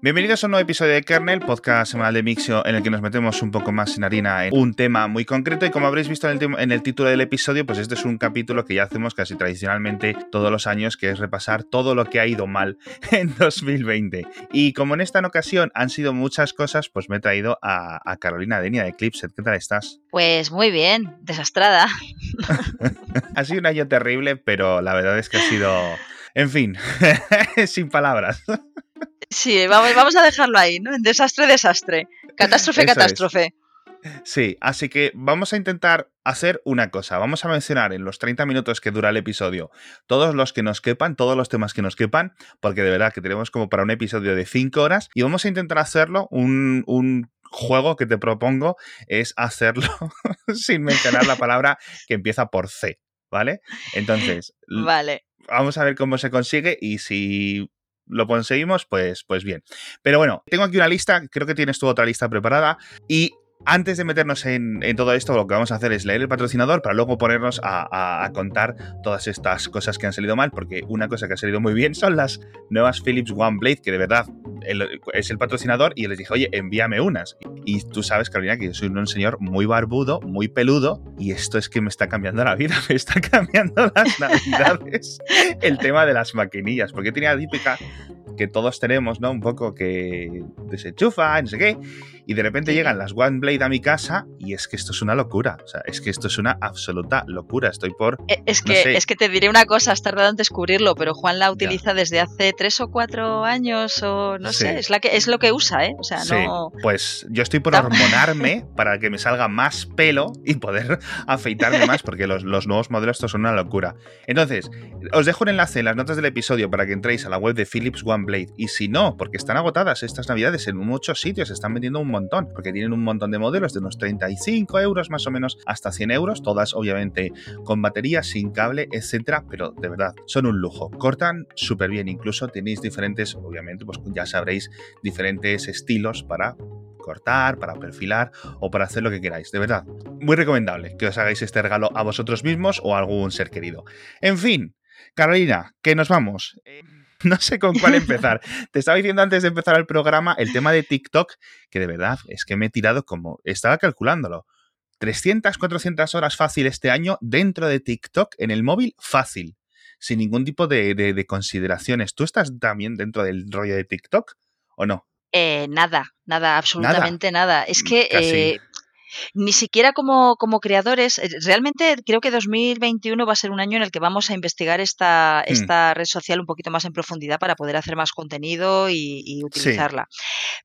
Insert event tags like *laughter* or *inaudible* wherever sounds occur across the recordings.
Bienvenidos a un nuevo episodio de Kernel, podcast semanal de Mixio en el que nos metemos un poco más en harina en un tema muy concreto y como habréis visto en el, en el, título del episodio, pues este es un capítulo que ya hacemos casi tradicionalmente todos los años, que es repasar todo lo que ha ido mal *laughs* en 2020. Y como en esta ocasión han sido muchas cosas, pues me he traído a, a Carolina Denia de Clipset. ¿Qué tal estás? Pues muy bien, desastrada. *laughs* ha sido un año terrible, pero la verdad es que ha sido... En fin, *laughs* sin palabras. Sí, vamos, vamos a dejarlo ahí, ¿no? En desastre, desastre. Catástrofe, Eso catástrofe. Es. Sí, así que vamos a intentar hacer una cosa. Vamos a mencionar en los 30 minutos que dura el episodio todos los que nos quepan, todos los temas que nos quepan, porque de verdad que tenemos como para un episodio de 5 horas y vamos a intentar hacerlo un, un juego que te propongo es hacerlo *laughs* sin mencionar la palabra que empieza por C, ¿vale? Entonces, vale. vamos a ver cómo se consigue y si lo conseguimos, pues, pues bien. Pero bueno, tengo aquí una lista, creo que tienes tú otra lista preparada y antes de meternos en, todo esto, lo que vamos a hacer es leer el patrocinador para luego ponernos a, contar todas estas cosas que han salido mal, porque una cosa que ha salido muy bien son las nuevas Philips One Blade, que de verdad es el patrocinador, y les dije, oye, envíame unas. Y tú sabes, Carolina, que yo soy un señor muy barbudo, muy peludo, y esto es que me está cambiando la vida, *laughs* me está cambiando las navidades el tema de las maquinillas, porque tenía la típica que todos tenemos, ¿no? Un poco que desenchufa, no sé qué, y de repente llegan las One Blade a mi casa y es que esto es una locura, o sea, es que esto es una absoluta locura, estoy por... Es que, no sé. es que te diré una cosa, has tardado en descubrirlo, pero Juan la utiliza ya. desde hace tres o cuatro años o no sí. sé, es, la que, es lo que usa, ¿eh? O sea, sí. no... Pues yo estoy por hormonarme *laughs* para que me salga más pelo y poder afeitarme más, porque los, los nuevos modelos estos son una locura. Entonces, os dejo un enlace en las notas del episodio para que entréis a la web de Philips One Blade. Y si no, porque están agotadas estas navidades en muchos sitios, están vendiendo un montón, porque tienen un montón de modelos de unos 35 euros más o menos hasta 100 euros, todas obviamente con batería, sin cable, etcétera, pero de verdad, son un lujo. Cortan súper bien, incluso tenéis diferentes, obviamente, pues ya sabréis, diferentes estilos para cortar, para perfilar o para hacer lo que queráis. De verdad, muy recomendable que os hagáis este regalo a vosotros mismos o a algún ser querido. En fin, Carolina, que nos vamos. *laughs* No sé con cuál empezar. *laughs* Te estaba diciendo antes de empezar el programa el tema de TikTok, que de verdad es que me he tirado como. Estaba calculándolo. 300, 400 horas fácil este año dentro de TikTok en el móvil fácil, sin ningún tipo de, de, de consideraciones. ¿Tú estás también dentro del rollo de TikTok o no? Eh, nada, nada, absolutamente nada. nada. Es que eh, ni siquiera como, como creadores, eh, realmente creo que 2021 va a ser un año en el que vamos a investigar esta, mm. esta red social un poquito más en profundidad para poder hacer más contenido y, y utilizarla. Sí.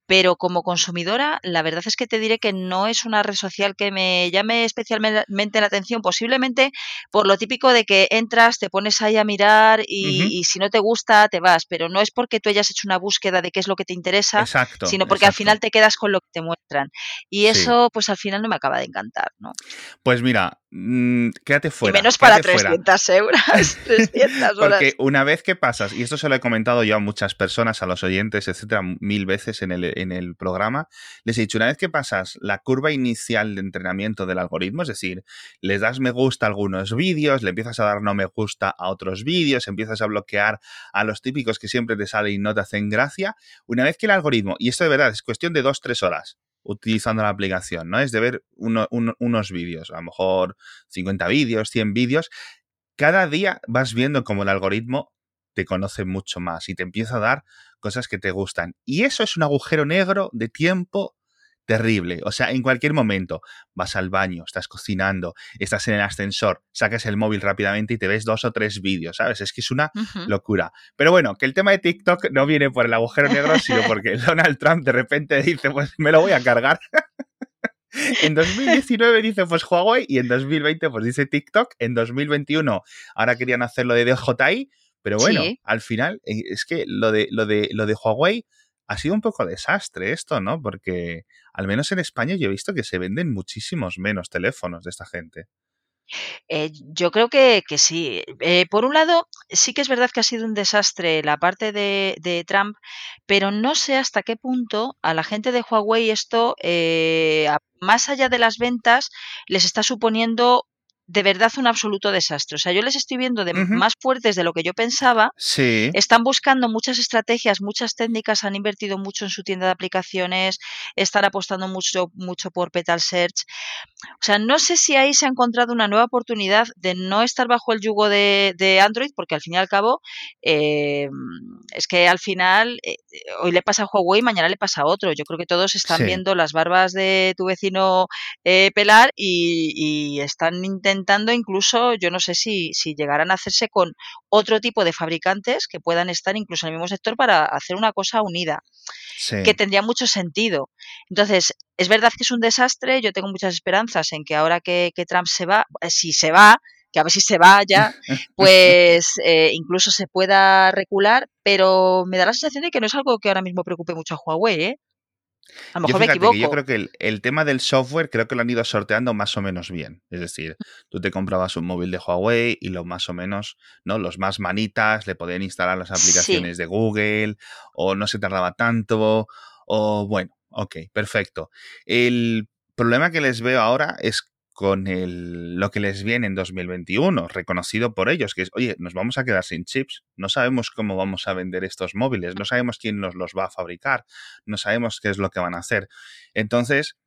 Pero como consumidora, la verdad es que te diré que no es una red social que me llame especialmente la atención, posiblemente por lo típico de que entras, te pones ahí a mirar y, uh -huh. y si no te gusta, te vas, pero no es porque tú hayas hecho una búsqueda de qué es lo que te interesa, exacto, sino porque exacto. al final te quedas con lo que te muestran. Y eso, sí. pues al final no me acaba de encantar, ¿no? Pues mira, mmm, quédate fuera. Y menos para 300 fuera. euros. *laughs* 300 horas. Porque una vez que pasas, y esto se lo he comentado yo a muchas personas, a los oyentes, etcétera, mil veces en el, en el programa, les he dicho, una vez que pasas la curva inicial de entrenamiento del algoritmo, es decir, les das me gusta a algunos vídeos, le empiezas a dar no me gusta a otros vídeos, empiezas a bloquear a los típicos que siempre te salen y no te hacen gracia, una vez que el algoritmo, y esto de verdad es cuestión de dos, tres horas, utilizando la aplicación, ¿no? Es de ver uno, un, unos vídeos, a lo mejor 50 vídeos, 100 vídeos. Cada día vas viendo como el algoritmo te conoce mucho más y te empieza a dar cosas que te gustan. Y eso es un agujero negro de tiempo terrible. O sea, en cualquier momento vas al baño, estás cocinando, estás en el ascensor, sacas el móvil rápidamente y te ves dos o tres vídeos, ¿sabes? Es que es una uh -huh. locura. Pero bueno, que el tema de TikTok no viene por el agujero negro, sino *laughs* porque Donald Trump de repente dice, pues me lo voy a cargar. *laughs* En 2019 dice pues Huawei y en 2020 pues dice TikTok. En 2021 ahora querían hacerlo de DJI, pero bueno, sí. al final eh, es que lo de, lo de, lo de Huawei ha sido un poco desastre esto, ¿no? Porque al menos en España yo he visto que se venden muchísimos menos teléfonos de esta gente. Eh, yo creo que, que sí. Eh, por un lado, sí que es verdad que ha sido un desastre la parte de, de Trump, pero no sé hasta qué punto a la gente de Huawei esto, eh, más allá de las ventas, les está suponiendo de verdad un absoluto desastre. O sea, yo les estoy viendo de más fuertes de lo que yo pensaba. Sí. Están buscando muchas estrategias, muchas técnicas, han invertido mucho en su tienda de aplicaciones, están apostando mucho, mucho por Petal Search. O sea, no sé si ahí se ha encontrado una nueva oportunidad de no estar bajo el yugo de, Android, porque al fin y al cabo, eh, es que al final, eh, hoy le pasa a Huawei, mañana le pasa a otro. Yo creo que todos están viendo las barbas de tu vecino eh, pelar y, y están intentando intentando incluso, yo no sé si, si llegarán a hacerse con otro tipo de fabricantes que puedan estar incluso en el mismo sector para hacer una cosa unida, que tendría mucho sentido. Entonces, es verdad que es un desastre, yo tengo muchas esperanzas en que ahora que, Trump se va, eh, si se va, que a ver si se va ya, *laughs* pues eh, incluso se pueda recular, pero me da la sensación de que no es algo que ahora mismo preocupe mucho a Huawei, ¿eh? A lo mejor yo, me equivoco. yo creo que el, tema del software creo que lo han ido sorteando más o menos bien. Es decir, tú te comprabas un móvil de Huawei y lo más o menos, ¿no? Los más manitas le podían instalar las aplicaciones de Google o no se tardaba tanto o bueno, ok, perfecto. El problema que les veo ahora es con el, lo que les viene en 2021, reconocido por ellos, que es, oye, nos vamos a quedar sin chips, no sabemos cómo vamos a vender estos móviles, no sabemos quién nos los va a fabricar, no sabemos qué es lo que van a hacer. Entonces,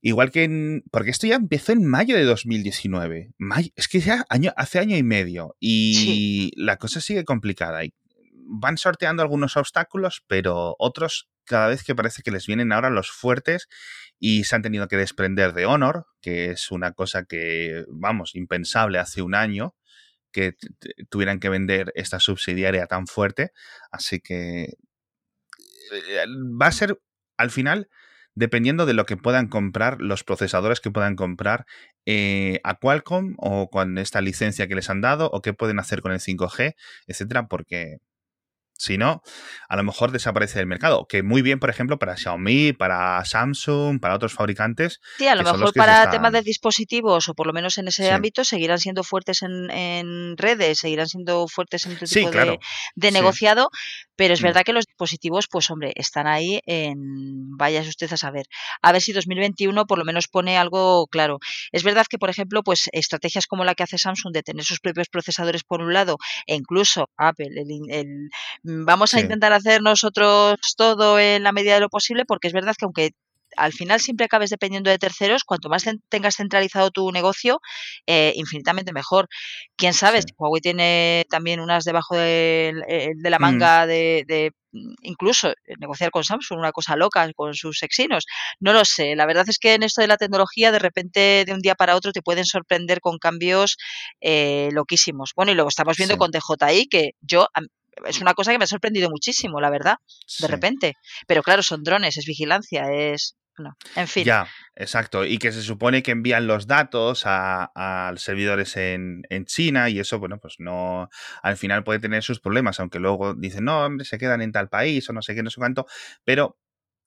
igual que en, porque esto ya empezó en mayo de 2019, es que ya año, hace año y medio, y la cosa sigue complicada. Y van sorteando algunos obstáculos, pero otros cada vez que parece que les vienen ahora los fuertes y se han tenido que desprender de Honor, que es una cosa que, vamos, impensable hace un año que tuvieran que vender esta subsidiaria tan fuerte. Así que eh, va a ser, al final, dependiendo de lo que puedan comprar, los procesadores que puedan comprar eh, a Qualcomm o con esta licencia que les han dado o qué pueden hacer con el 5G, etcétera, porque si no, a lo mejor desaparece del mercado. Que muy bien, por ejemplo, para Xiaomi, para Samsung, para otros fabricantes. Sí, a lo mejor para temas de dispositivos, o por lo menos en ese ámbito, seguirán siendo fuertes en, redes, seguirán siendo fuertes en otro tipo de, negociado. Pero es mm. verdad que los dispositivos, pues hombre, están ahí en. Vayas usted a saber. A ver si 2021 por lo menos pone algo claro. Es verdad que, por ejemplo, pues estrategias como la que hace Samsung de tener sus propios procesadores por un lado, e incluso Apple, el Mm, vamos a intentar hacer nosotros todo en la medida de lo posible, porque es verdad que aunque al final siempre acabes dependiendo de terceros, cuanto más tengas centralizado tu negocio, eh, infinitamente mejor. Quién sabe, si Huawei tiene también unas debajo de, eh, la mm. manga de, mm, incluso negociar con Samsung, una cosa loca con sus exinos. No lo sé. La verdad es que en esto de la tecnología, de repente, de un día para otro, te pueden sorprender con cambios eh, loquísimos. Bueno, y luego estamos viendo con DJI, que yo es una cosa que me ha sorprendido muchísimo, la verdad, de repente. Pero claro, son drones, es vigilancia, es... No, en fin. Ya, exacto. Y que se supone que envían los datos a, los servidores en, en, China y eso, bueno, pues no, al final puede tener sus problemas, aunque luego dicen, no, hombre, se quedan en tal país o no sé qué, no sé cuánto, pero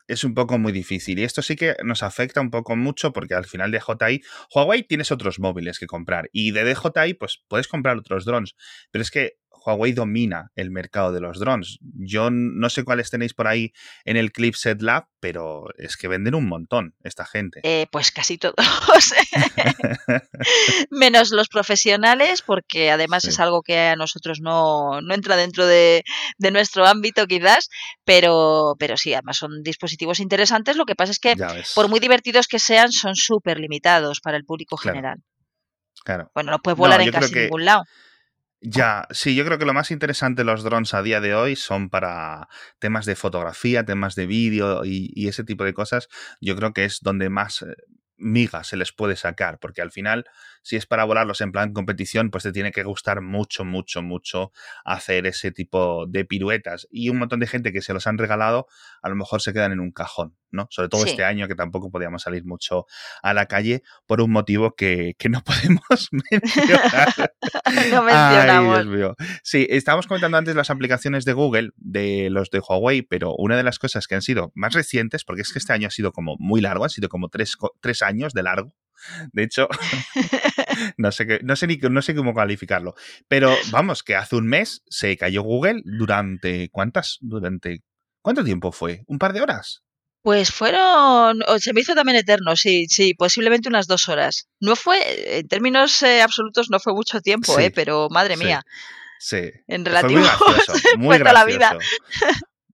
es un poco muy difícil. Y esto sí que nos afecta un poco mucho porque al final de DJI, Huawei tienes otros móviles que comprar y de DJI pues puedes comprar otros drones, pero es que Huawei domina el mercado de los drones. Yo no sé cuáles tenéis por ahí en el Clipset Lab, pero es que venden un montón esta gente. Eh, pues casi todos. *laughs* Menos los profesionales, porque además es algo que a nosotros no, entra dentro de, nuestro ámbito quizás, pero, pero sí, además son dispositivos interesantes. Lo que pasa es que por muy divertidos que sean, son súper limitados para el público general. Claro. Bueno, no puedes volar en casi ningún lado. Ya, sí, yo creo que lo más interesante de los drones a día de hoy son para temas de fotografía, temas de vídeo y, ese tipo de cosas. Yo creo que es donde más eh, miga se les puede sacar, porque al final, si es para volarlos en plan competición, pues te tiene que gustar mucho, mucho, mucho hacer ese tipo de piruetas. Y un montón de gente que se los han regalado, a lo mejor se quedan en un cajón, ¿no? Sobre todo este año que tampoco podíamos salir mucho a la calle por un motivo que, no *laughs* podemos mencionar. *laughs* no mencionamos. Sí, estábamos comentando antes las aplicaciones de Google, de los de Huawei, pero una de las cosas que han sido más recientes, porque es que este año ha sido como muy largo, ha sido como tres, tres años de largo. De hecho, *laughs* no sé, no, sé ni, no sé cómo calificarlo. Pero vamos, que hace un mes se cayó Google durante. ¿Cuántas? Durante. ¿Cuánto tiempo fue? ¿Un par de horas? Pues fueron, se me hizo también eterno, sí, sí, posiblemente unas dos horas. No fue, en términos eh, absolutos, no fue mucho tiempo, eh, pero madre mía. Sí. En relativo, *laughs* muy gracioso, la vida.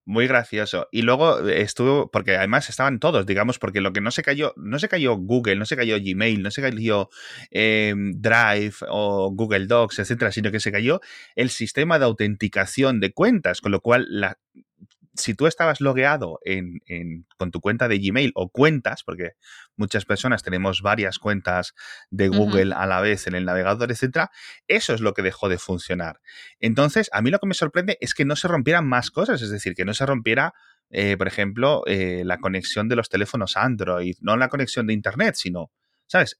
Muy gracioso. Y luego estuvo, porque además estaban todos, digamos, porque lo que no se cayó, no se cayó Google, no se cayó Gmail, no se cayó em, Drive o Google Docs, etcétera, sino que se cayó el sistema de autenticación de cuentas, con lo cual la, si tú estabas logueado en, con tu cuenta de Gmail o cuentas, porque muchas personas tenemos varias cuentas de Google a la vez en el navegador, etcétera, eso es lo que dejó de funcionar. Entonces, a mí lo que me sorprende es que no se rompieran más cosas, es decir, que no se rompiera, eh, por ejemplo, eh, la conexión de los teléfonos Android, no la conexión de Internet, sino, ¿sabes?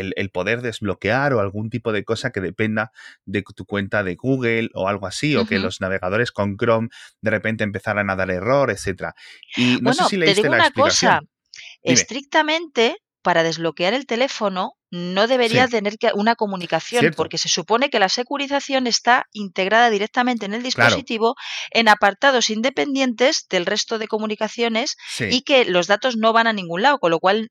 El, poder desbloquear o algún tipo de cosa que dependa de tu cuenta de Google o algo así, o que los navegadores con Chrome de repente empezaran a dar error, etcétera. Y no sé si leíste te digo una Cosa. Estrictamente, para desbloquear el teléfono no debería tener una comunicación, porque se supone que la securización está integrada directamente en el dispositivo en apartados independientes del resto de comunicaciones y que los datos no van a ningún lado, con lo cual,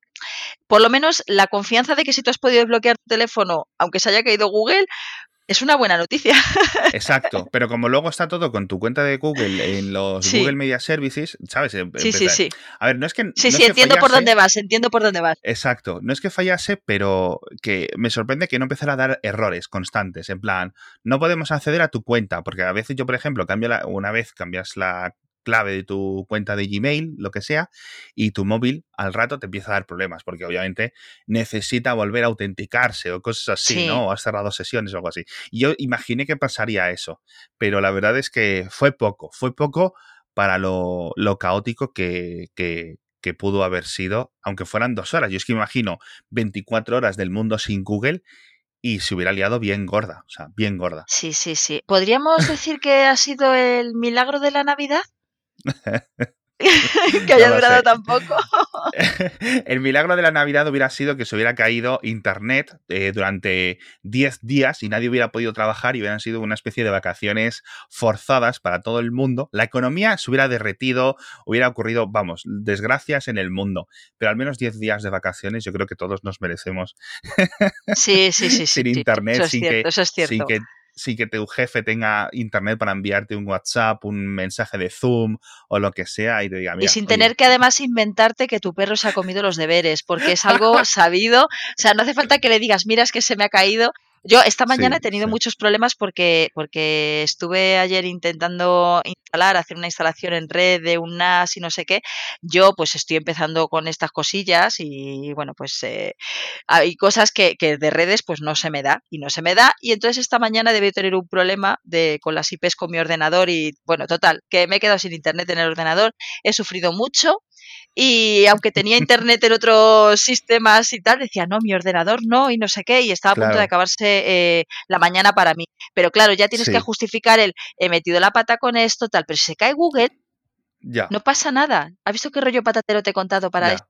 por lo menos la confianza de que si tú has podido desbloquear tu teléfono, aunque se haya caído Google, es una buena noticia. *laughs* Exacto, pero como luego está todo con tu cuenta de Google en los Google Media Services, ¿sabes? Em, sí, sí, sí. A ver, no es que. Sí, sí, entiendo por dónde vas, entiendo por dónde vas. Exacto, no es que fallase, pero que me sorprende que no empezara a dar errores constantes. En plan, no podemos acceder a tu cuenta, porque a veces yo, por ejemplo, cambio la, una vez cambias la clave de tu cuenta de Gmail, lo que sea, y tu móvil al rato te empieza a dar problemas, porque obviamente necesita volver a autenticarse o cosas así, ¿no? O has cerrado sesiones o algo así. Yo imaginé que pasaría eso, pero la verdad es que fue poco, fue poco para lo, caótico que, que, que pudo haber sido, aunque fueran dos horas. Yo es que imagino 24 horas del mundo sin Google y se hubiera liado bien gorda, o sea, bien gorda. Sí, sí, sí. ¿Podríamos decir que ha sido el milagro de la Navidad? *laughs* *laughs* que haya durado tan poco. *laughs* el milagro de la Navidad hubiera sido que se hubiera caído Internet eh, durante 10 días y nadie hubiera podido trabajar y hubieran sido una especie de vacaciones forzadas para todo el mundo. La economía se hubiera derretido, hubiera ocurrido, vamos, desgracias en el mundo. Pero al menos 10 días de vacaciones yo creo que todos nos merecemos. Sí, sí, sí. sin Internet, sin, que, sin que sí que tu jefe tenga internet para enviarte un WhatsApp, un mensaje de Zoom o lo que sea y te diga, Y sin tener que además inventarte que tu perro se ha comido los deberes, porque es algo *laughs* sabido. O sea, no hace falta que le digas, mira, es que se me ha caído. Yo esta mañana he tenido muchos problemas porque, porque estuve ayer intentando instalar, hacer una instalación en red de un NAS y no sé qué. Yo pues estoy empezando con estas cosillas y bueno, pues eh, hay cosas que, que, de redes pues no se me da y no se me da. Y entonces esta mañana debí tener un problema de, con las IPs con mi ordenador y bueno, total, que me he quedado sin internet en el ordenador. He sufrido mucho y aunque tenía internet en otros sistemas y tal, decía, no, mi ordenador no, y no sé qué, y estaba a punto de acabarse eh, la mañana para mí. Pero claro, ya tienes que justificar el, he metido la pata con esto, tal, pero si se cae Google, ya. no pasa nada. ¿Has visto qué rollo patatero te he contado para esto?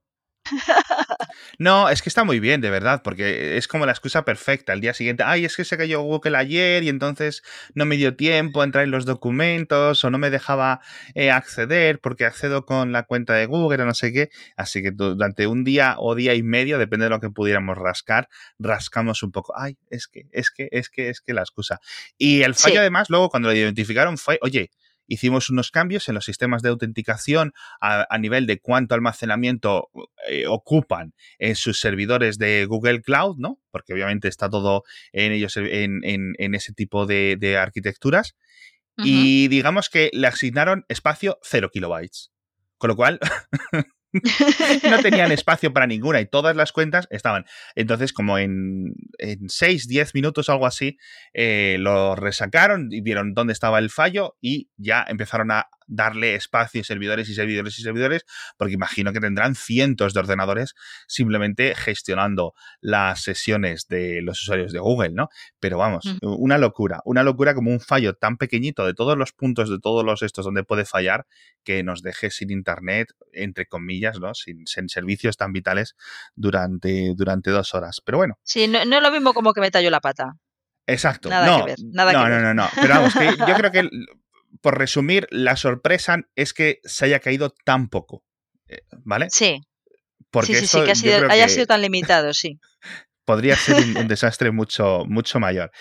No, es que está muy bien, de verdad, porque es como la excusa perfecta. El día siguiente, ay, es que se cayó Google ayer y entonces no me dio tiempo a entrar en los documentos o no me dejaba eh, acceder porque accedo con la cuenta de Google o no sé qué. Así que durante un día o día y medio, depende de lo que pudiéramos rascar, rascamos un poco. Ay, es que, es que, es que, es que la excusa. Y el fallo, además, luego cuando lo identificaron fue, oye, hicimos unos cambios en los sistemas de autenticación a, nivel de cuánto almacenamiento eh, ocupan en sus servidores de Google Cloud, ¿no? Porque obviamente está todo en ellos, en, ese tipo de, arquitecturas. Y digamos que le asignaron espacio 0 kilobytes. Con lo cual, *laughs* *laughs* no tenían espacio para ninguna y todas las cuentas estaban. Entonces, como en, en 6, 10 minutos algo así, eh, lo resacaron y vieron dónde estaba el fallo y ya empezaron a darle espacio y servidores y servidores y servidores, porque imagino que tendrán cientos de ordenadores simplemente gestionando las sesiones de los usuarios de Google, ¿no? Pero vamos, mm. una locura, una locura como un fallo tan pequeñito de todos los puntos de todos los estos donde puede fallar que nos deje sin internet, entre comillas, ¿no? Sin, servicios tan vitales durante, durante dos horas. Pero bueno. Sí, no, no es lo mismo como que me talló la pata. Exacto. Nada no, que ver. Nada no, que no, no, no. Pero vamos, que yo creo que *laughs* por resumir, la sorpresa es que se haya caído tan poco. Eh, ¿Vale? Sí. Porque sí, sí, sí, que, haya sido tan limitado, sí. *laughs* podría ser un, desastre mucho, mucho mayor.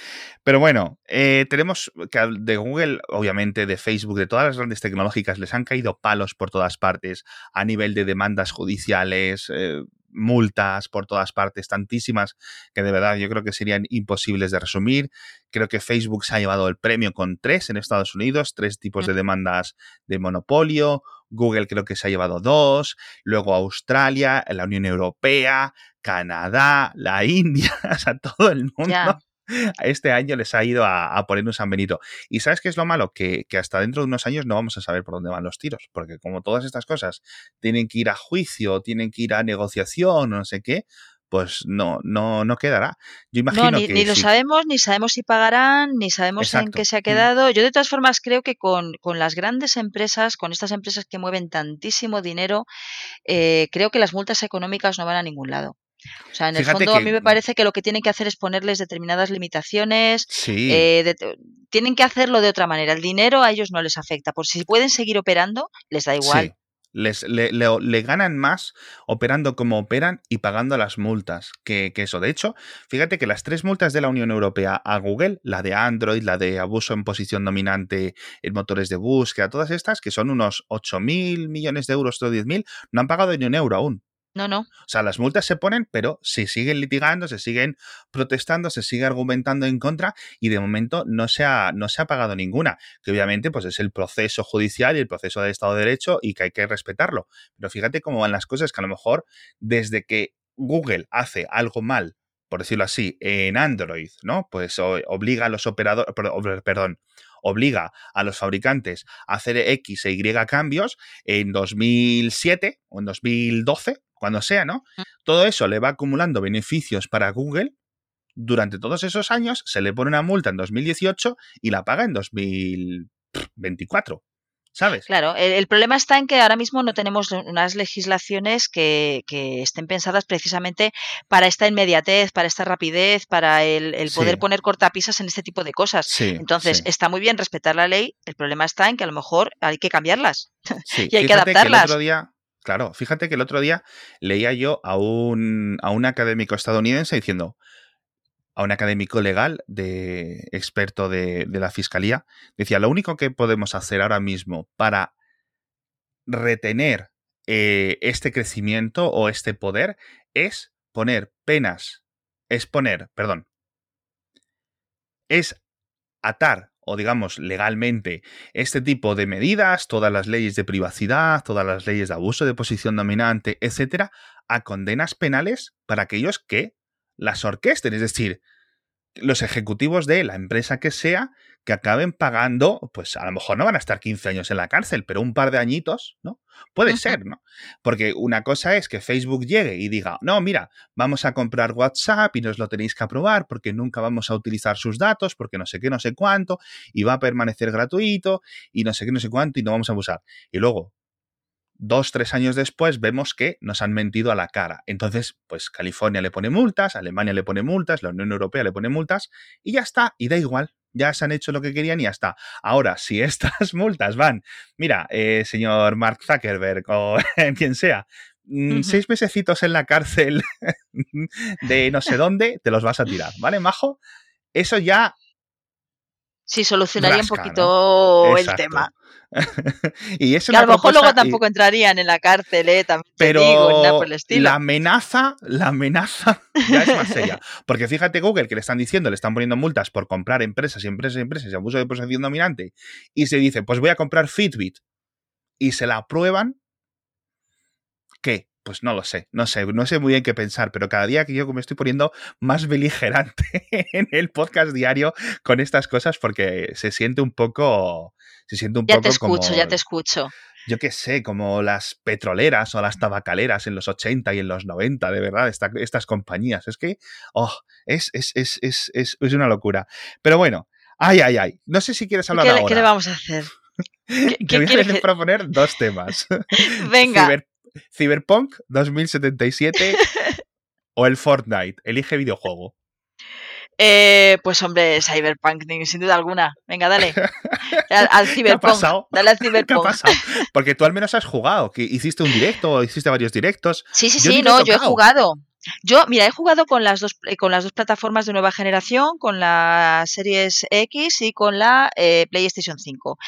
Pero bueno, eh, tenemos que de Google, obviamente, de Facebook, de todas las grandes tecnológicas, les han caído palos por todas partes a nivel de demandas judiciales, eh, multas por todas partes, tantísimas que de verdad yo creo que serían imposibles de resumir. Creo que Facebook se ha llevado el premio con tres en Estados Unidos, tres tipos de demandas de monopolio. Google creo que se ha llevado dos, luego Australia, la Unión Europea, Canadá, la India, *laughs* o sea, todo el mundo. Este año les ha ido a, poner un San Benito. ¿Y sabes qué es lo malo? Que, hasta dentro de unos años no vamos a saber por dónde van los tiros, porque como todas estas cosas tienen que ir a juicio, tienen que ir a negociación, no sé qué, pues no, no, no quedará. Yo imagino no, ni, que ni lo sabemos, ni sabemos si pagarán, ni sabemos en qué se ha mm. quedado. Yo de todas formas creo que con, las grandes empresas, con estas empresas que mueven tantísimo dinero, eh, creo que las multas económicas no van a ningún lado. O sea, en el fondo a mí me parece que lo que tienen que hacer es ponerles determinadas limitaciones. Sí. Eh, tienen que hacerlo de otra manera. El dinero a ellos no les afecta. Por si pueden seguir operando, les da igual. Les, le, ganan más operando como operan y pagando las multas que, que, eso. De hecho, fíjate que las tres multas de la Unión Europea a Google, la de Android, la de abuso en posición dominante en motores de búsqueda, todas estas, que son unos 8.000 millones de euros, todo 10.000, no han pagado ni un euro aún. No, no. O sea, las multas se ponen, pero se siguen litigando, se siguen protestando, se sigue argumentando en contra y de momento no se ha, no se ha pagado ninguna, que obviamente pues es el proceso judicial y el proceso de Estado de Derecho y que hay que respetarlo. Pero fíjate cómo van las cosas, que a lo mejor desde que Google hace algo mal, por decirlo así, en Android, ¿no? Pues obliga a los operadores, perdón, obliga a los fabricantes a hacer X e Y cambios en 2007 o en 2012, cuando sea, ¿no? Mm. Todo eso le va acumulando beneficios para Google. Durante todos esos años se le pone una multa en 2018 y la paga en 2024. ¿Sabes? Claro, el, problema está en que ahora mismo no tenemos unas legislaciones que, estén pensadas precisamente para esta inmediatez, para esta rapidez, para el, poder poner cortapisas en este tipo de cosas. Entonces, está muy bien respetar la ley, el problema está en que a lo mejor hay que cambiarlas *laughs* y hay que adaptarlas. otro día, claro, fíjate que el otro día leía yo a un, a un académico estadounidense diciendo, a un académico legal de experto de, la fiscalía, decía, lo único que podemos hacer ahora mismo para retener eh, este crecimiento o este poder es poner penas, es poner, perdón, es atar o digamos legalmente este tipo de medidas, todas las leyes de privacidad, todas las leyes de abuso de posición dominante, etcétera, a condenas penales para aquellos que las orquesten, es decir, los ejecutivos de la empresa que sea que acaben pagando, pues a lo mejor no van a estar 15 años en la cárcel, pero un par de añitos, ¿no? Puede ser, ¿no? Porque una cosa es que Facebook llegue y diga, no, mira, vamos a comprar WhatsApp y nos lo tenéis que aprobar porque nunca vamos a utilizar sus datos, porque no sé qué, no sé cuánto, y va a permanecer gratuito, y no sé qué, no sé cuánto, y no vamos a abusar. Y luego, dos, tres años después vemos que nos han mentido a la cara. Entonces, pues California le pone multas, Alemania le pone multas, la Unión Europea le pone multas y ya está, y da igual. Ya se han hecho lo que querían y ya está. Ahora, *laughs* si estas multas van, mira, eh, señor Mark Zuckerberg o *laughs* quien sea, mm, seis mesecitos en la cárcel *laughs* de no sé dónde, te los vas a tirar, ¿vale, Majo? Eso ya Sí, solucionaría un poquito el tema. *laughs* y es que a lo mejor luego tampoco entrarían en la cárcel, ¿eh? También pero digo, nada por el estilo. la amenaza, la amenaza *laughs* ya es más seria. Porque fíjate Google que le están diciendo, le están poniendo multas por comprar empresas y empresas y empresas y abuso de posición dominante. Y se dice, pues voy a comprar Fitbit. Y se la aprueban. ¿Qué? Pues no lo sé, no sé, no sé muy bien qué pensar, pero cada día que yo me estoy poniendo más beligerante *laughs* en el podcast diario con estas cosas porque se siente un poco, se siente un ya poco te escucho, ya te escucho. Yo qué sé, como las petroleras o las tabacaleras en los 80 y en los 90, de verdad, estas compañías. Es que, oh, es, es, es, es, es una locura. Pero bueno, ay, ay, ay. No sé si quieres hablar ¿Qué, ahora. ¿Qué le vamos a hacer? *laughs* Te voy a proponer dos temas. *laughs* Venga. Cyberpunk 2077 *laughs* o el Fortnite. Elige videojuego. Eh, pues hombre, Cyberpunk, sin duda alguna. Venga, dale. *laughs* Al, Cyberpunk. Dale al Cyberpunk. ¿Qué ha pasado? Porque tú al menos has jugado, que hiciste un directo o hiciste varios directos. Sí, sí, sí, no, yo he jugado. Yo, mira, he jugado con las dos, eh, con las dos plataformas de nueva generación, con la Series X y con la eh, PlayStation 5.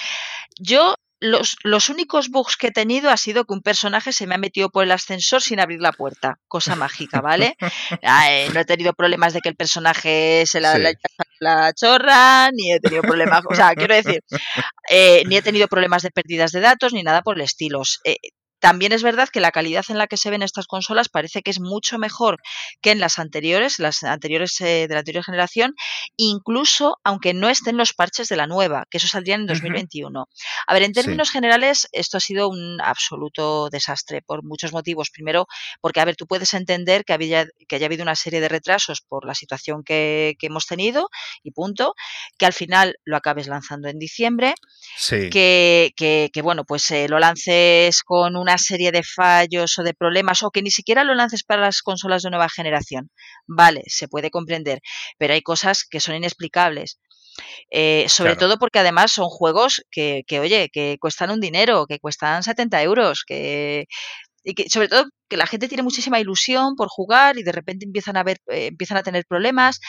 Yo los, los, únicos bugs que he tenido ha sido que un personaje se me ha metido por el ascensor sin abrir la puerta. Cosa mágica, ¿vale? Eh, no he tenido problemas de que el personaje se la, la, chorra, ni he tenido problemas, o sea, quiero decir, ni he tenido problemas de pérdidas de datos, ni nada por el estilo. También es verdad que la calidad en la que se ven estas consolas parece que es mucho mejor que en las anteriores, las anteriores eh, de la anterior generación, incluso aunque no estén los parches de la nueva, que eso saldría en 2021. A ver, en términos generales, esto ha sido un absoluto desastre por muchos motivos. Primero, porque, a ver, tú puedes entender que, había, que haya habido una serie de retrasos por la situación que, hemos tenido y punto, que al final lo acabes lanzando en diciembre, que, que, bueno, pues eh, lo lances con un una serie de fallos o de problemas o que ni siquiera lo lances para las consolas de nueva generación. Vale, se puede comprender, pero hay cosas que son inexplicables. Eh, sobre todo porque además son juegos que, oye, que cuestan un dinero, que cuestan 70 euros, que, y que sobre todo que la gente tiene muchísima ilusión por jugar y de repente empiezan a ver, eh, empiezan a tener problemas.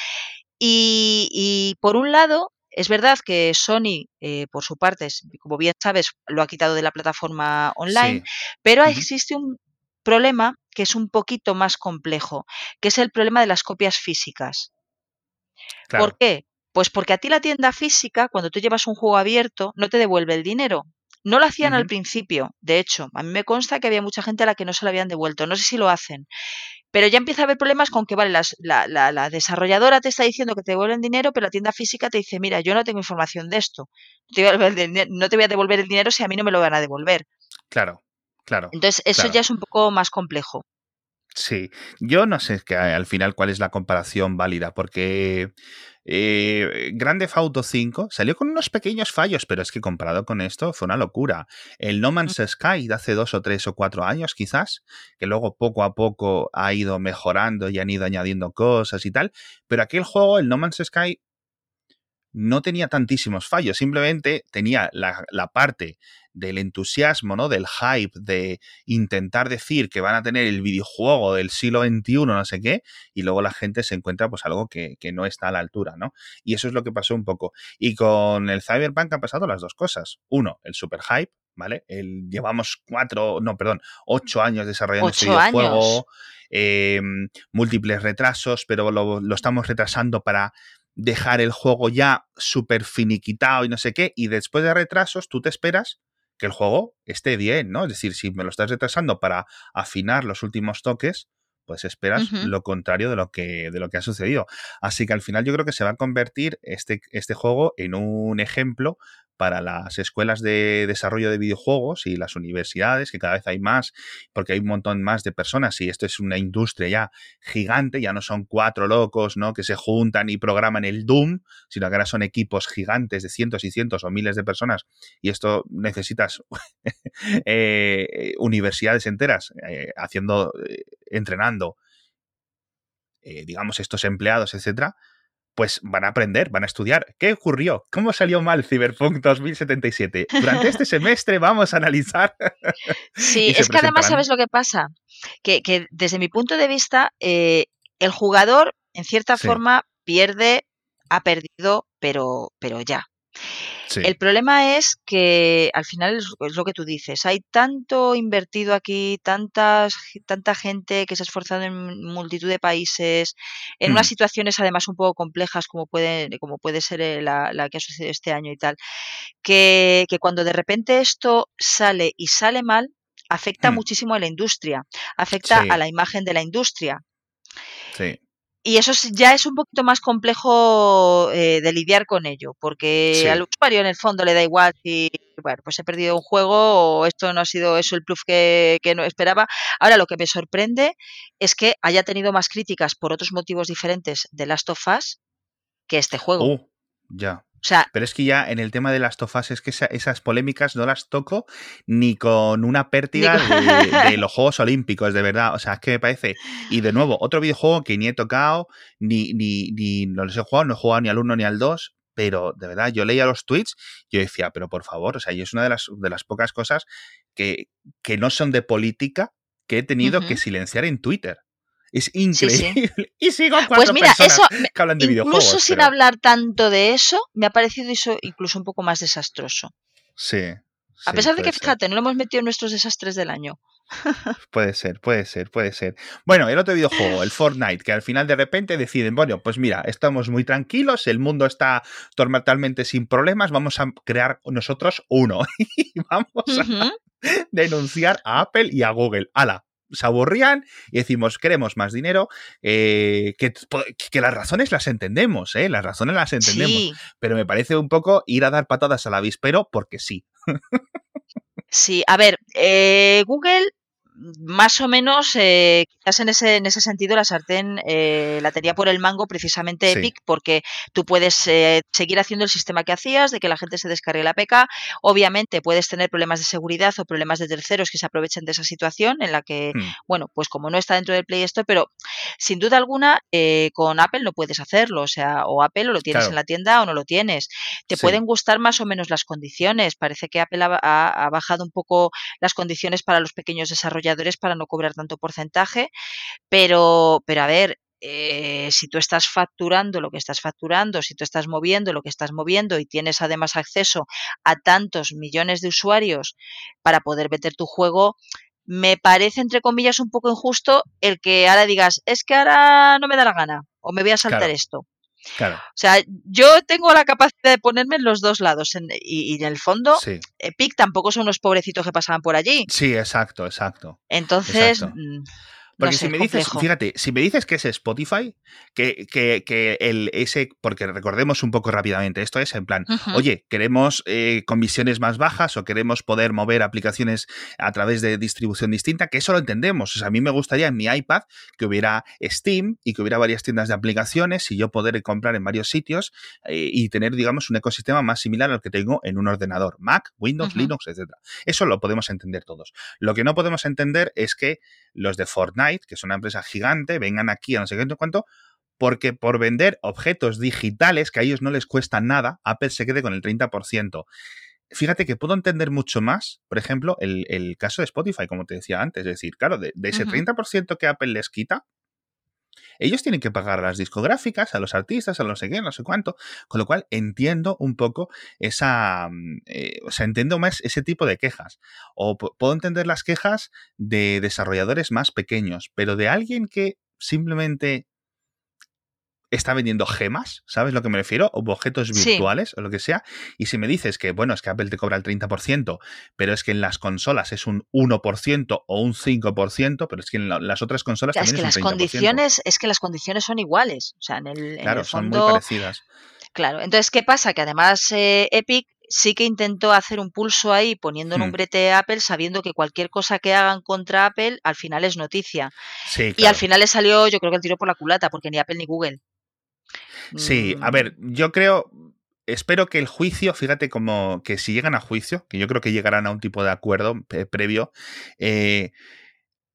Y, y, por un lado, es verdad que Sony, eh, por su parte, como bien sabes, lo ha quitado de la plataforma online, pero existe un problema que es un poquito más complejo, que es el problema de las copias físicas. ¿Por qué? Pues porque a ti la tienda física, cuando tú llevas un juego abierto, no te devuelve el dinero. No lo hacían al principio, de hecho, a mí me consta que había mucha gente a la que no se lo habían devuelto, no sé si lo hacen, pero ya empieza a haber problemas con que, vale, la, desarrolladora te está diciendo que te devuelven dinero, pero la tienda física te dice, mira, yo no tengo información de esto. No te voy a devolver el dinero si a mí no me lo van a devolver. Claro, claro. Entonces, eso ya es un poco más complejo. Sí, yo no sé que al final cuál es la comparación válida, porque eh, Grande Auto 5 salió con unos pequeños fallos, pero es que comparado con esto fue una locura. El No Man's Sky de hace dos o tres o cuatro años quizás, que luego poco a poco ha ido mejorando y han ido añadiendo cosas y tal, pero aquel juego, el No Man's Sky, no tenía tantísimos fallos, simplemente tenía la, la parte del entusiasmo, ¿no? Del hype, de intentar decir que van a tener el videojuego del siglo XXI, no sé qué, y luego la gente se encuentra pues algo que, no está a la altura, ¿no? Y eso es lo que pasó un poco. Y con el Cyberpunk han pasado las dos cosas. Uno, el super hype, ¿vale? El, llevamos cuatro, no, perdón, ocho años desarrollando este videojuego, em, múltiples retrasos, pero lo, lo estamos retrasando para dejar el juego ya súper finiquitado y no sé qué, y después de retrasos tú te esperas que el juego esté bien, ¿no? Es decir, si me lo estás retrasando para afinar los últimos toques, pues esperas lo contrario de lo, que, de lo que ha sucedido. Así que al final yo creo que se va a convertir este, este juego en un ejemplo para las escuelas de desarrollo de videojuegos y las universidades, que cada vez hay más, porque hay un montón más de personas y esto es una industria ya gigante, ya no son cuatro locos, ¿no? Que se juntan y programan el Doom, sino que ahora son equipos gigantes de cientos y cientos o miles de personas y esto necesitas *laughs* eh, universidades enteras eh, haciendo, eh, entrenando, digamos, estos empleados, etcétera pues van a aprender, van a estudiar. ¿Qué ocurrió? ¿Cómo salió mal Cyberpunk 2077? Durante este semestre vamos a analizar. Sí, es que además sabes lo que pasa, que, desde mi punto de vista, eh, el jugador en cierta forma pierde, ha perdido, pero, pero ya. El problema es que al final es, lo que tú dices, hay tanto invertido aquí, tantas, tanta gente que se ha esforzado en multitud de países, en unas mm. situaciones además un poco complejas como puede, como puede ser eh, la, que ha sucedido este año y tal, que, cuando de repente esto sale y sale mal, afecta mm. muchísimo a la industria, afecta a la imagen de la industria. Sí. Y eso ya es un poquito más complejo eh, de lidiar con ello, porque al usuario en el fondo le da igual si, bueno, pues he perdido un juego o esto no ha sido eso el plus que, no esperaba. Ahora, lo que me sorprende es que haya tenido más críticas por otros motivos diferentes de Last of Us que este juego. Oh, ya. Pero es que ya en el tema de las tofas es que esas polémicas no las toco ni con una pértiga *laughs* de, los Juegos Olímpicos, de verdad. O sea, es que me parece. Y de nuevo, otro videojuego que ni he tocado, ni, ni, ni no los he jugado, no he jugado ni al 1 ni al 2, pero de verdad, yo leía los tweets y yo decía, pero por favor, o sea, y es una de las, de las pocas cosas que, que no son de política que he tenido que silenciar en Twitter. Es increíble. *laughs* Y sigo cuatro pues mira, eso, *laughs* que hablan de videojuegos. Incluso sin hablar tanto de eso, me ha parecido eso incluso un poco más desastroso. Sí. A pesar de que, fíjate, no lo hemos metido en nuestros desastres del año. *laughs* Puede ser, puede ser, puede ser. Bueno, el otro videojuego, el Fortnite, que al final de repente deciden, bueno, pues mira, estamos muy tranquilos, el mundo está totalmente sin problemas, vamos a crear nosotros uno y vamos a denunciar a Apple y a Google. ¡Hala! Se aburrían y decimos, queremos más dinero, eh, que, que, las razones las entendemos, ¿eh? las razones las entendemos, pero me parece un poco ir a dar patadas al avispero porque sí. Sí, a ver, eh, Google más o menos, eh, quizás en ese, en ese sentido, la sartén eh, la tenía por el mango precisamente Epic, porque tú puedes eh, seguir haciendo el sistema que hacías, de que la gente se descargue la APK. Obviamente puedes tener problemas de seguridad o problemas de terceros que se aprovechen de esa situación en la que, hmm. bueno, pues como no está dentro del Play Store, pero sin duda alguna con Apple no puedes hacerlo, o sea, o Apple o lo tienes en la tienda o no lo tienes. Te pueden gustar más o menos las condiciones. Parece que Apple ha bajado un poco las condiciones para los pequeños desarrolladores para no cobrar tanto porcentaje, pero, pero a ver, eh, si tú estás facturando lo que estás facturando, si tú estás moviendo lo que estás moviendo y tienes además acceso a tantos millones de usuarios para poder meter tu juego, me parece, entre comillas, un poco injusto el que ahora digas, es que ahora no me da la gana o me voy a saltar esto. Claro. O sea, yo tengo la capacidad de ponerme en los dos lados y, en el fondo, Epic tampoco son unos pobrecitos que pasaban por allí. Sí, exacto, exacto. Entonces, mm, porque si me dices, fíjate, si me dices que es Spotify, que, que, que, el ese, porque recordemos un poco rápidamente, esto es en plan, oye, queremos eh, comisiones más bajas o queremos poder mover aplicaciones a través de distribución distinta, que eso lo entendemos. O sea, a mí me gustaría en mi iPad que hubiera Steam y que hubiera varias tiendas de aplicaciones y yo poder comprar en varios sitios eh, y tener, digamos, un ecosistema más similar al que tengo en un ordenador, Mac, Windows, Linux, etc. Eso lo podemos entender todos. Lo que no podemos entender es que los de Fortnite, que es una empresa gigante, vengan aquí a no sé qué cuánto, porque por vender objetos digitales que a ellos no les cuesta nada, Apple se quede con el 30%. Fíjate que puedo entender mucho más, por ejemplo, el, caso de Spotify, como te decía antes. Es decir, claro, de, ese 30% que Apple les quita, ellos tienen que pagar a las discográficas, a los artistas, a no sé qué, no sé cuánto, con lo cual entiendo un poco esa, mm, eh, o sea, entiendo más ese tipo de quejas. O puedo entender las quejas de desarrolladores más pequeños, pero de alguien que simplemente está vendiendo gemas, ¿sabes lo que me refiero? O objetos virtuales o lo que sea. Y si me dices que, bueno, es que Apple te cobra el 30%, pero es que en las consolas es un 1% o un 5%, pero es que en las otras consolas también es, que las condiciones Es que las condiciones son iguales. O sea, en el, claro, son muy parecidas. Claro, entonces, ¿qué pasa? Que además eh, Epic sí que intentó hacer un pulso ahí poniendo hmm. un brete Apple, sabiendo que cualquier cosa que hagan contra Apple al final es noticia. Y al final le salió, yo creo que el tiro por la culata, porque ni Apple ni Google Sí, a ver, mm. yo creo, espero que el juicio, fíjate como que si llegan a juicio, que yo creo que llegarán a un tipo de acuerdo previo, eh,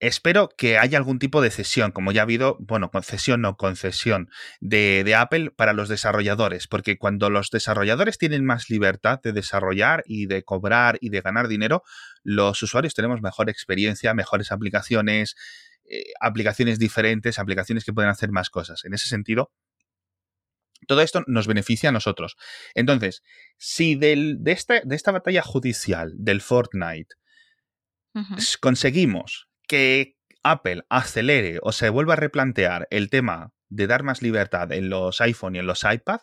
espero que haya algún tipo de cesión, como ya ha habido, bueno, concesión o concesión de, de, Apple para los desarrolladores, porque cuando los desarrolladores tienen más libertad de desarrollar y de cobrar y de ganar dinero, los usuarios tenemos mejor experiencia, mejores aplicaciones, eh, aplicaciones diferentes, aplicaciones que pueden hacer más cosas. En ese sentido, todo esto nos beneficia a nosotros. Entonces, si de, esta, de esta batalla judicial del Fortnite conseguimos que Apple acelere o se vuelva a replantear el tema de dar más libertad en los iPhone y en los iPad,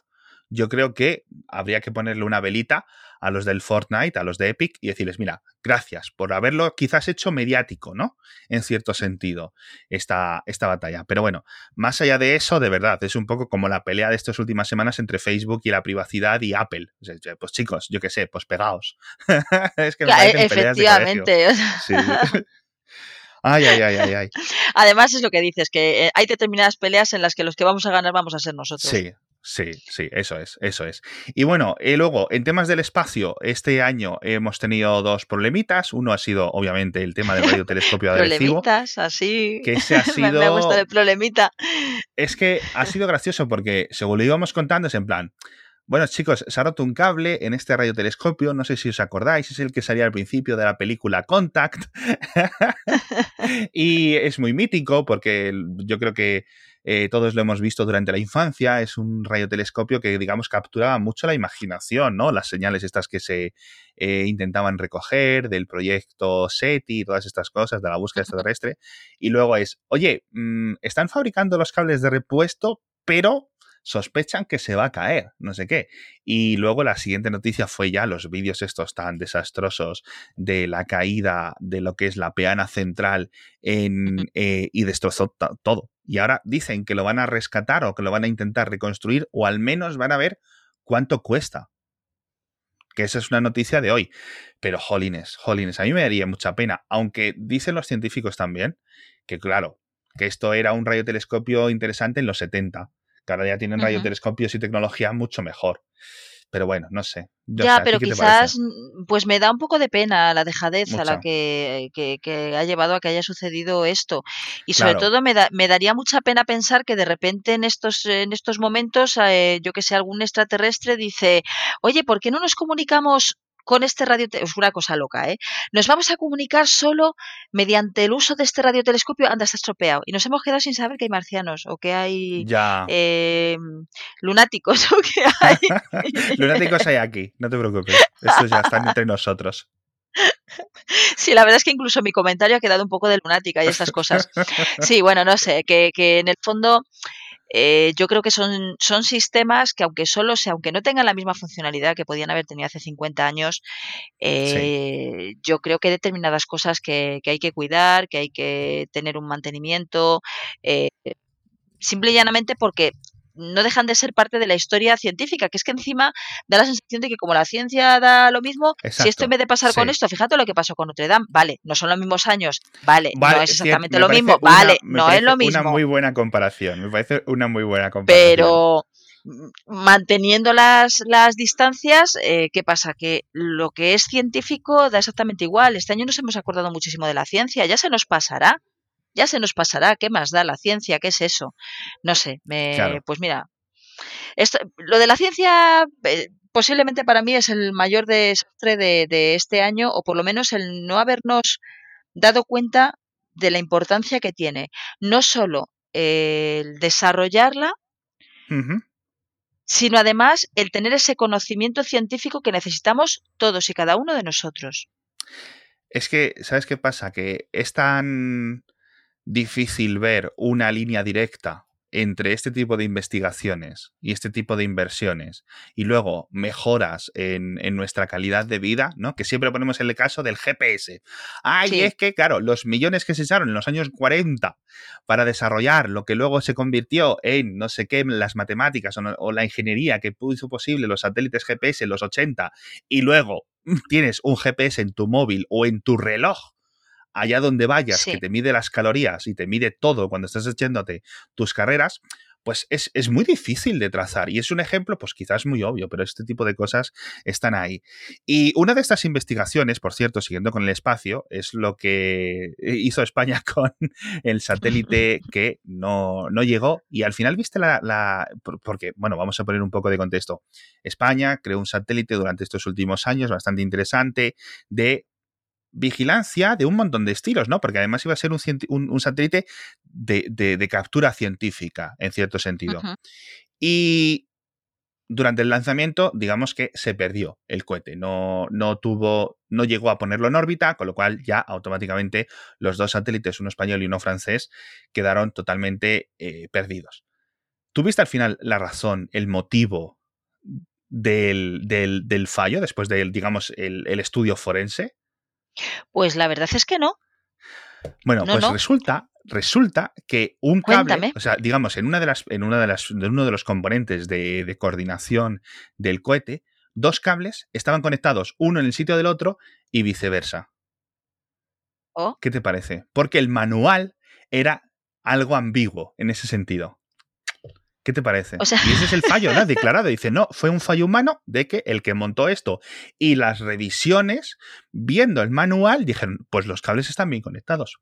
yo creo que habría que ponerle una velita a los del Fortnite, a los de Epic, y decirles, mira, gracias por haberlo quizás hecho mediático, ¿no? En cierto sentido, esta, esta batalla. Pero bueno, más allá de eso, de verdad, es un poco como la pelea de estas últimas semanas entre Facebook y la privacidad y Apple. Pues chicos, yo qué sé, pues pegaos. *laughs* es que me efectivamente. Sí. *laughs* Ay, ay, ay, ay, ay. Además es lo que dices, que eh, hay determinadas peleas en las que los que vamos a ganar vamos a ser nosotros. Sí, Sí, sí, eso es, eso es. Y bueno, y luego, en temas del espacio, este año hemos tenido dos problemitas. Uno ha sido, obviamente, el tema del *laughs* radiotelescopio adhesivo. Problemitas, así. Que ese ha *laughs* sido... Me gusta el problemita. Es que ha sido gracioso porque, según lo íbamos contando, es en plan... Bueno, chicos, se ha roto un cable en este radiotelescopio, no sé si os acordáis, es el que salía al principio de la película Contact. *laughs* y es muy mítico porque yo creo que eh, todos lo hemos visto durante la infancia, es un radiotelescopio que, digamos, capturaba mucho la imaginación, ¿no? Las señales estas que se eh, intentaban recoger del proyecto SETI y todas estas cosas de la búsqueda extraterrestre. Y luego es, oye, mm, están fabricando los cables de repuesto, pero sospechan que se va a caer, no sé qué. Y luego la siguiente noticia fue ya los vídeos estos tan desastrosos de la caída de lo que es la peana central en, eh, y destrozó todo. Y ahora dicen que lo van a rescatar o que lo van a intentar reconstruir o al menos van a ver cuánto cuesta. Que esa es una noticia de hoy. Pero jolines, jolines, a mí me daría mucha pena, aunque dicen los científicos también que claro, que esto era un radiotelescopio interesante en los 70 ahora ya tienen radiotelescopios y tecnología mucho mejor. Pero bueno, no sé. ya, pero quizás, pues me da un poco de pena la dejadez a la que, ha llevado a que haya sucedido esto. Y sobre todo me, me, daría mucha pena pensar que de repente en estos, en estos momentos, eh, yo que sé, algún extraterrestre dice, oye, ¿por qué no nos comunicamos con este radio, es una cosa loca, ¿eh? Nos vamos a comunicar solo mediante el uso de este radiotelescopio, anda, está estropeado. Y nos hemos quedado sin saber que hay marcianos o que hay eh, lunáticos *laughs* o que hay... *laughs* lunáticos hay aquí, no te preocupes. Estos ya están entre nosotros. Sí, la verdad es que incluso mi comentario ha quedado un poco de lunática y estas cosas. Sí, bueno, no sé, que, que en el fondo eh, yo creo que son, son sistemas que aunque solo sea, aunque no tengan la misma funcionalidad que podían haber tenido hace 50 años, eh, yo creo que hay determinadas cosas que, que, hay que cuidar, que hay que tener un mantenimiento, eh, simple y llanamente porque no dejan de ser parte de la historia científica, que es que encima da la sensación de que como la ciencia da lo mismo, si esto en vez de pasar con esto, fíjate lo que pasó con Notre Dame, vale, no son los mismos años, vale, no es exactamente lo mismo, vale, no es lo mismo. Una muy buena comparación, me parece una muy buena comparación. Pero manteniendo las, las distancias, eh, ¿qué pasa? Que lo que es científico da exactamente igual. Este año nos hemos acordado muchísimo de la ciencia, ya se nos pasará ya se nos pasará, ¿qué más da la ciencia? ¿Qué es eso? No sé, me, pues mira, esto, lo de la ciencia eh, posiblemente para mí es el mayor desastre de, este año, o por lo menos el no habernos dado cuenta de la importancia que tiene, no solo el desarrollarla, sino además el tener ese conocimiento científico que necesitamos todos y cada uno de nosotros. Es que, ¿sabes qué pasa? Que es tan difícil ver una línea directa entre este tipo de investigaciones y este tipo de inversiones y luego mejoras en, nuestra calidad de vida, ¿no? Que siempre ponemos el caso del GPS. Ay, es que, claro, los millones que se echaron en los años 40 para desarrollar lo que luego se convirtió en no sé qué, las matemáticas o, o la ingeniería que puso posible los satélites GPS en los 80 y luego tienes un GPS en tu móvil o en tu reloj allá donde vayas, que te mide las calorías y te mide todo cuando estás echándote tus carreras, pues es, es, muy difícil de trazar. Y es un ejemplo, pues quizás muy obvio, pero este tipo de cosas están ahí. Y una de estas investigaciones, por cierto, siguiendo con el espacio, es lo que hizo España *laughs* con el satélite que no, no llegó. Y al final viste la, la, Porque, bueno, vamos a poner un poco de contexto. España creó un satélite durante estos últimos años bastante interesante de vigilancia de un montón de estilos, ¿no? Porque además iba a ser un, satélite de, captura científica, en cierto sentido. Y durante el lanzamiento, digamos que se perdió el cohete, no, no tuvo, no llegó a ponerlo en órbita, con lo cual ya automáticamente los dos satélites, uno español y uno francés, quedaron totalmente eh, perdidos. ¿Tuviste al final la razón, el motivo del, del, fallo después del, digamos, el estudio forense? Pues la verdad es que no. Bueno, pues resulta, resulta que un cable, o sea, digamos, en una de las, en una de las, de uno de los componentes de, coordinación del cohete, dos cables estaban conectados uno en el sitio del otro y viceversa. ¿Oh? ¿Qué te parece? Porque el manual era algo ambiguo en ese sentido. ¿Qué te parece? y ese es el fallo, ¿no? Declarado. Dice, no, fue un fallo humano de que el que montó esto y las revisiones, viendo el manual, dijeron, pues los cables están bien conectados.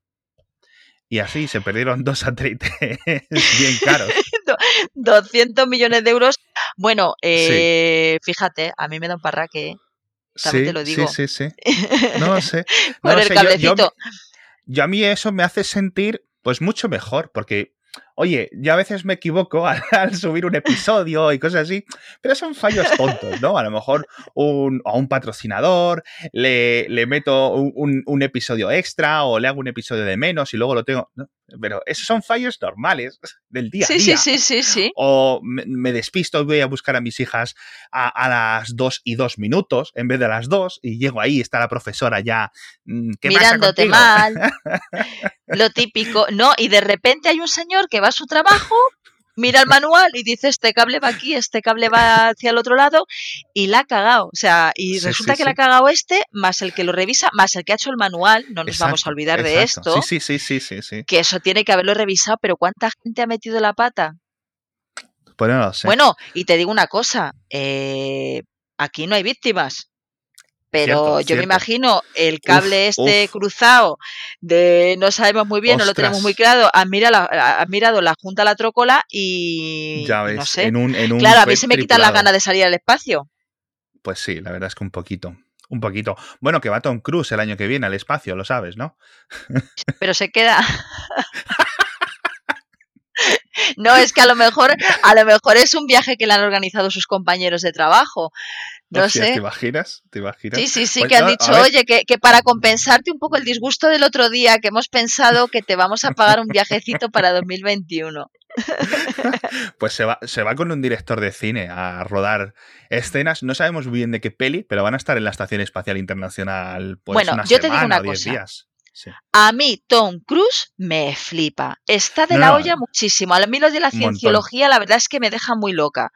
Y así se perdieron dos satélites *laughs* bien caros. *laughs* 200 millones de euros. Bueno, eh, fíjate, a mí me da un parraque. También te lo digo. Sí, sí, sí. *laughs* No lo sé. No el cablecito. yo, a mí eso me hace sentir pues mucho mejor, porque Oye, yo a veces me equivoco *laughs* al, subir un episodio y cosas así, pero son fallos tontos, ¿no? A lo mejor un, a un patrocinador le, le meto un, un, episodio extra o le hago un episodio de menos y luego lo tengo. Pero esos son fallos normales *laughs* del día a día. Sí, sí, sí, sí. O me, despisto y voy a buscar a mis hijas a, las dos y dos minutos en vez de a las dos y llego ahí, está la profesora ya. Mm, Mirándote mal. *laughs* lo típico. No, y de repente hay un señor que va a su trabajo mira el manual y dice este cable va aquí, este cable va hacia el otro lado y la ha cagado. O sea, y resulta que la ha cagado este, más el que lo revisa, más el que ha hecho el manual, no nos vamos a olvidar de esto. Sí, sí, sí, sí, sí, Que eso tiene que haberlo revisado, pero ¿cuánta gente ha metido la pata? Pues no sé. Bueno, y te digo una cosa, eh, aquí no hay víctimas. Pero yo me imagino el cable este cruzado de no sabemos muy bien, no lo tenemos muy claro, ha mirado, mirado la junta la trócola y ya ves, no sé. En un, claro, a mí se me quitan las ganas de salir al espacio. Pues sí, la verdad es que un poquito. Un poquito. Bueno, que va Tom Cruise el año que viene al espacio, lo sabes, ¿no? Pero se queda. *laughs* No, es que a lo mejor, a lo mejor es un viaje que le han organizado sus compañeros de trabajo. No sé. ¿Te imaginas? ¿Te imaginas? Sí, sí, sí, que han dicho, oye, que, para compensarte un poco el disgusto del otro día, que hemos pensado que te vamos a pagar un viajecito para 2021. *laughs* Pues se va, se va con un director de cine a rodar escenas. No sabemos muy bien de qué peli, pero van a estar en la Estación Espacial Internacional. Pues, bueno, yo te digo una cosa. Días. A mí Tom Cruise me flipa. Está de la olla muchísimo. A mí lo de la cienciología la verdad es que me deja muy loca.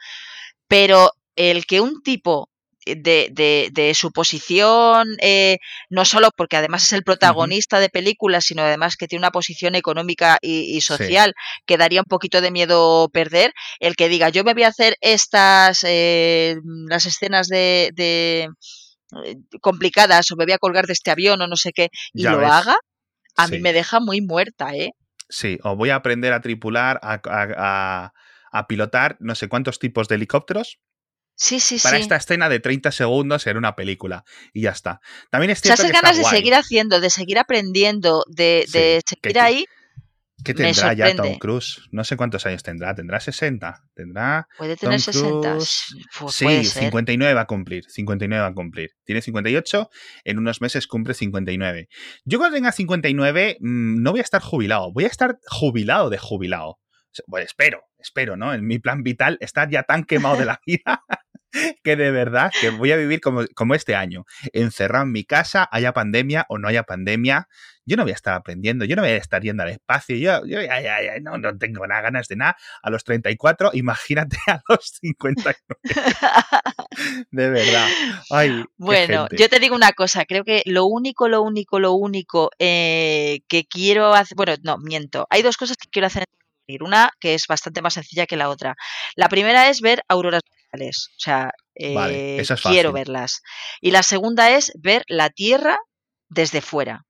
Pero el que un tipo de, de, su posición, eh, no solo porque además es el protagonista de películas, sino además que tiene una posición económica y, social que daría un poquito de miedo perder, el que diga yo me voy a hacer estas, eh, las escenas de, de eh, complicadas o me voy a colgar de este avión o no sé qué y lo haga, a mí me deja muy muerta, ¿eh? Sí, o voy a aprender a tripular, a, a, pilotar no sé cuántos tipos de helicópteros. Sí, sí, para esta escena de 30 segundos en una película y ya está. También es cierto ganas de seguir haciendo, de seguir aprendiendo, de, de seguir ahí ¿Qué tendrá ya Tom Cruise? No sé cuántos años tendrá. ¿Tendrá 60? ¿Tendrá Puede tener 60. sí, 59 va a cumplir. 59 va a cumplir. Tiene 58, en unos meses cumple 59. Yo cuando tenga 59 mm, no voy a estar jubilado, voy a estar jubilado de jubilado. Bueno, espero, espero, ¿no? En mi plan vital estar ya tan quemado de la *laughs* vida que de verdad que voy a vivir como, como este año, encerrado en mi casa, haya pandemia o no haya pandemia, yo no voy a estar aprendiendo, yo no voy a estar yendo al espacio, yo, yo no, no, tengo nada ganas de nada. A los 34, imagínate *laughs* a los 59. de verdad. bueno, yo te digo una cosa, creo que lo único, lo único, lo único eh, que quiero hacer, bueno, no, miento, hay dos cosas que quiero hacer una que es bastante más sencilla que la otra. La primera es ver auroras boreales, o sea, eh, quiero verlas. Y la segunda es ver la Tierra desde fuera.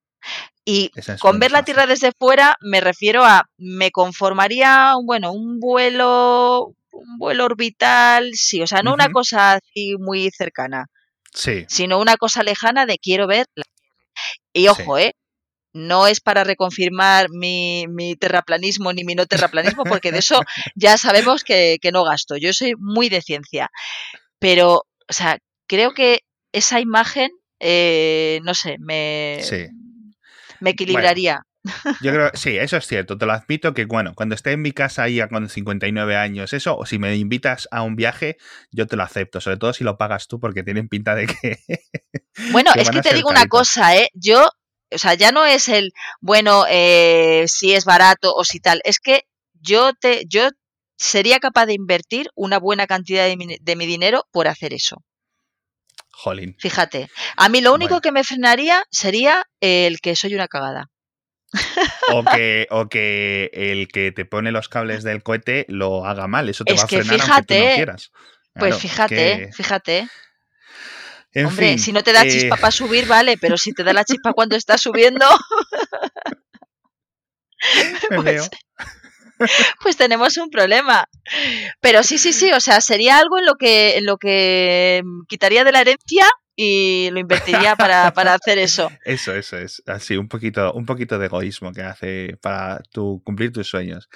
Y con ver la Tierra desde fuera me refiero a, me conformaría, bueno, un vuelo, un vuelo orbital, sí, o sea, no una cosa así muy cercana, sí. sino una cosa lejana de quiero ver la Y ojo, ¿eh? No es para reconfirmar mi, mi, terraplanismo ni mi no terraplanismo, porque de eso ya sabemos que, que no gasto. Yo soy muy de ciencia. Pero, o sea, creo que esa imagen, eh, no sé, me, sí me equilibraría. yo creo, sí, eso es cierto, te lo admito que, bueno, cuando esté en mi casa ahí con 59 años, eso, o si me invitas a un viaje, yo te lo acepto, sobre todo si lo pagas tú, porque tienen pinta de que... Bueno, *laughs* es que te digo una cosa, ¿eh? Yo, o sea, ya no es el, bueno, eh, si es barato o si tal, es que yo te, yo sería capaz de invertir una buena cantidad de mi dinero por hacer eso. Jolín. Fíjate, a mí lo único que me frenaría sería el que soy una cagada. o, *laughs* que, o que el que te pone los cables del cohete lo haga mal. Eso te va a frenar fíjate, aunque tú no quieras. pues fíjate, fíjate. Hombre, si no te da chispa eh, para subir, vale, pero si te da la chispa cuando estás subiendo. *laughs* *laughs* pues, pues, tenemos un problema. Pero sí, sí, sí, o sea, sería algo en lo que, en lo que quitaría de la herencia y lo invertiría para, *laughs* hacer eso. Eso, eso es. Así, un poquito, un poquito de egoísmo que hace para tu, cumplir tus sueños.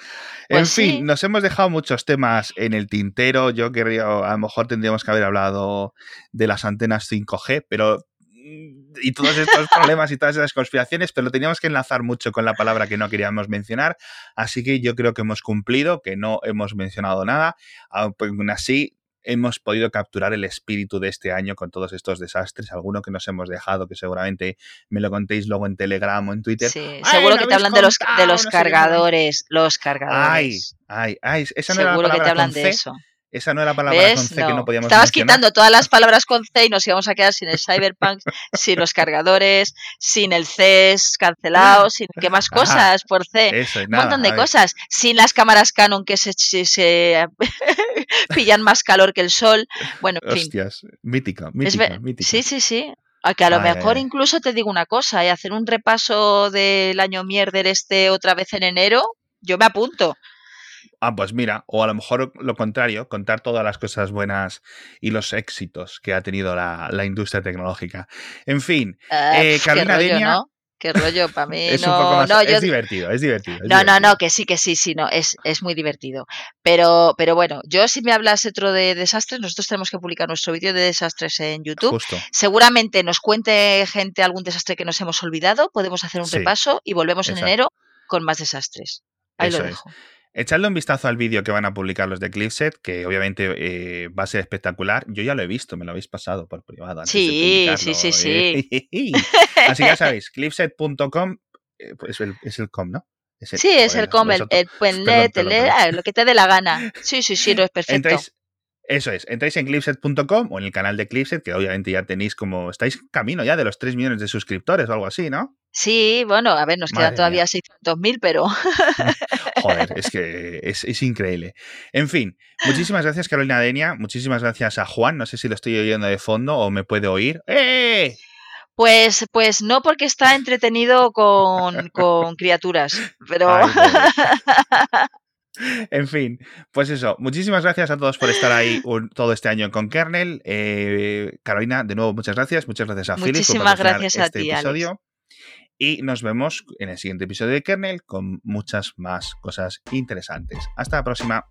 en pues fin, nos hemos dejado muchos temas en el tintero. Yo querría, a lo mejor tendríamos que haber hablado de las antenas 5G, pero mm, y todos estos *laughs* problemas y todas esas conspiraciones, pero lo teníamos que enlazar mucho con la palabra que no queríamos mencionar. Así que yo creo que hemos cumplido, que no hemos mencionado nada. Aún así, hemos podido capturar el espíritu de este año con todos estos desastres, alguno que nos hemos dejado, que seguramente me lo contéis luego en Telegram o en Twitter. Sí, seguro que te hablan de los, de los cargadores, los cargadores. Ay, ay, ay, esa no seguro era que te hablan de eso. Esa no era la palabra con C que no podíamos Estabas quitando todas las palabras con C y nos íbamos a quedar sin el Cyberpunk, *laughs* sin los cargadores, sin el CES cancelado, *laughs* sin qué más cosas por C. un montón de cosas. Sin las cámaras Canon que se, *laughs* pillan más calor que el sol. Bueno, en Hostias, mítica, mítica, mítica. Sí, sí, sí. A que a lo mejor incluso te digo una cosa, y hacer un repaso del año mierder este otra vez en enero, yo me apunto. Ah, pues mira, o a lo mejor lo contrario, contar todas las cosas buenas y los éxitos que ha tenido la, industria tecnológica. En fin, ah, eh, Carolina Denia, Qué rollo, para *laughs* mí es no, no es divertido, es divertido. no, no, no, que sí, que sí, sí, no, es, es muy divertido. Pero, pero bueno, yo si me hablas otro de desastres, nosotros tenemos que publicar nuestro vídeo de desastres en YouTube. Seguramente nos cuente gente algún desastre que nos hemos olvidado, podemos hacer un repaso y volvemos en enero con más desastres. Ahí lo dejo. Echadle un vistazo al vídeo que van a publicar los de Clipset, que obviamente eh, va a ser espectacular. Yo ya lo he visto, me lo habéis pasado por privado. Antes sí, sí, sí, sí. *laughs* Así que ya sabéis, clipset.com eh, pues es el com, ¿no? sí, es el com, el, el, el, lo que te dé la gana. Sí, sí, sí, no es *laughs* perfecto. eso es, entráis en clipset.com o en el canal de Clipset, que obviamente ya tenéis como, estáis camino ya de los 3 millones de suscriptores o algo así, ¿no? Sí, bueno, a ver, nos quedan todavía 600.000, pero... *laughs* *laughs* Joder, es que es, increíble. En fin, muchísimas gracias Carolina Denia, muchísimas gracias a Juan, no sé si lo estoy oyendo de fondo o me puede oír. ¡Eh! Pues, pues no porque está entretenido con, criaturas, pero... *laughs* en fin, pues eso. Muchísimas gracias a todos por estar ahí todo este año con Kernel. Eh, Carolina, de nuevo, muchas gracias. Muchas gracias a Muchísimas gracias a este ti, episodio. Y nos vemos en el siguiente episodio de Kernel con muchas más cosas interesantes. Hasta la próxima.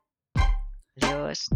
Adiós.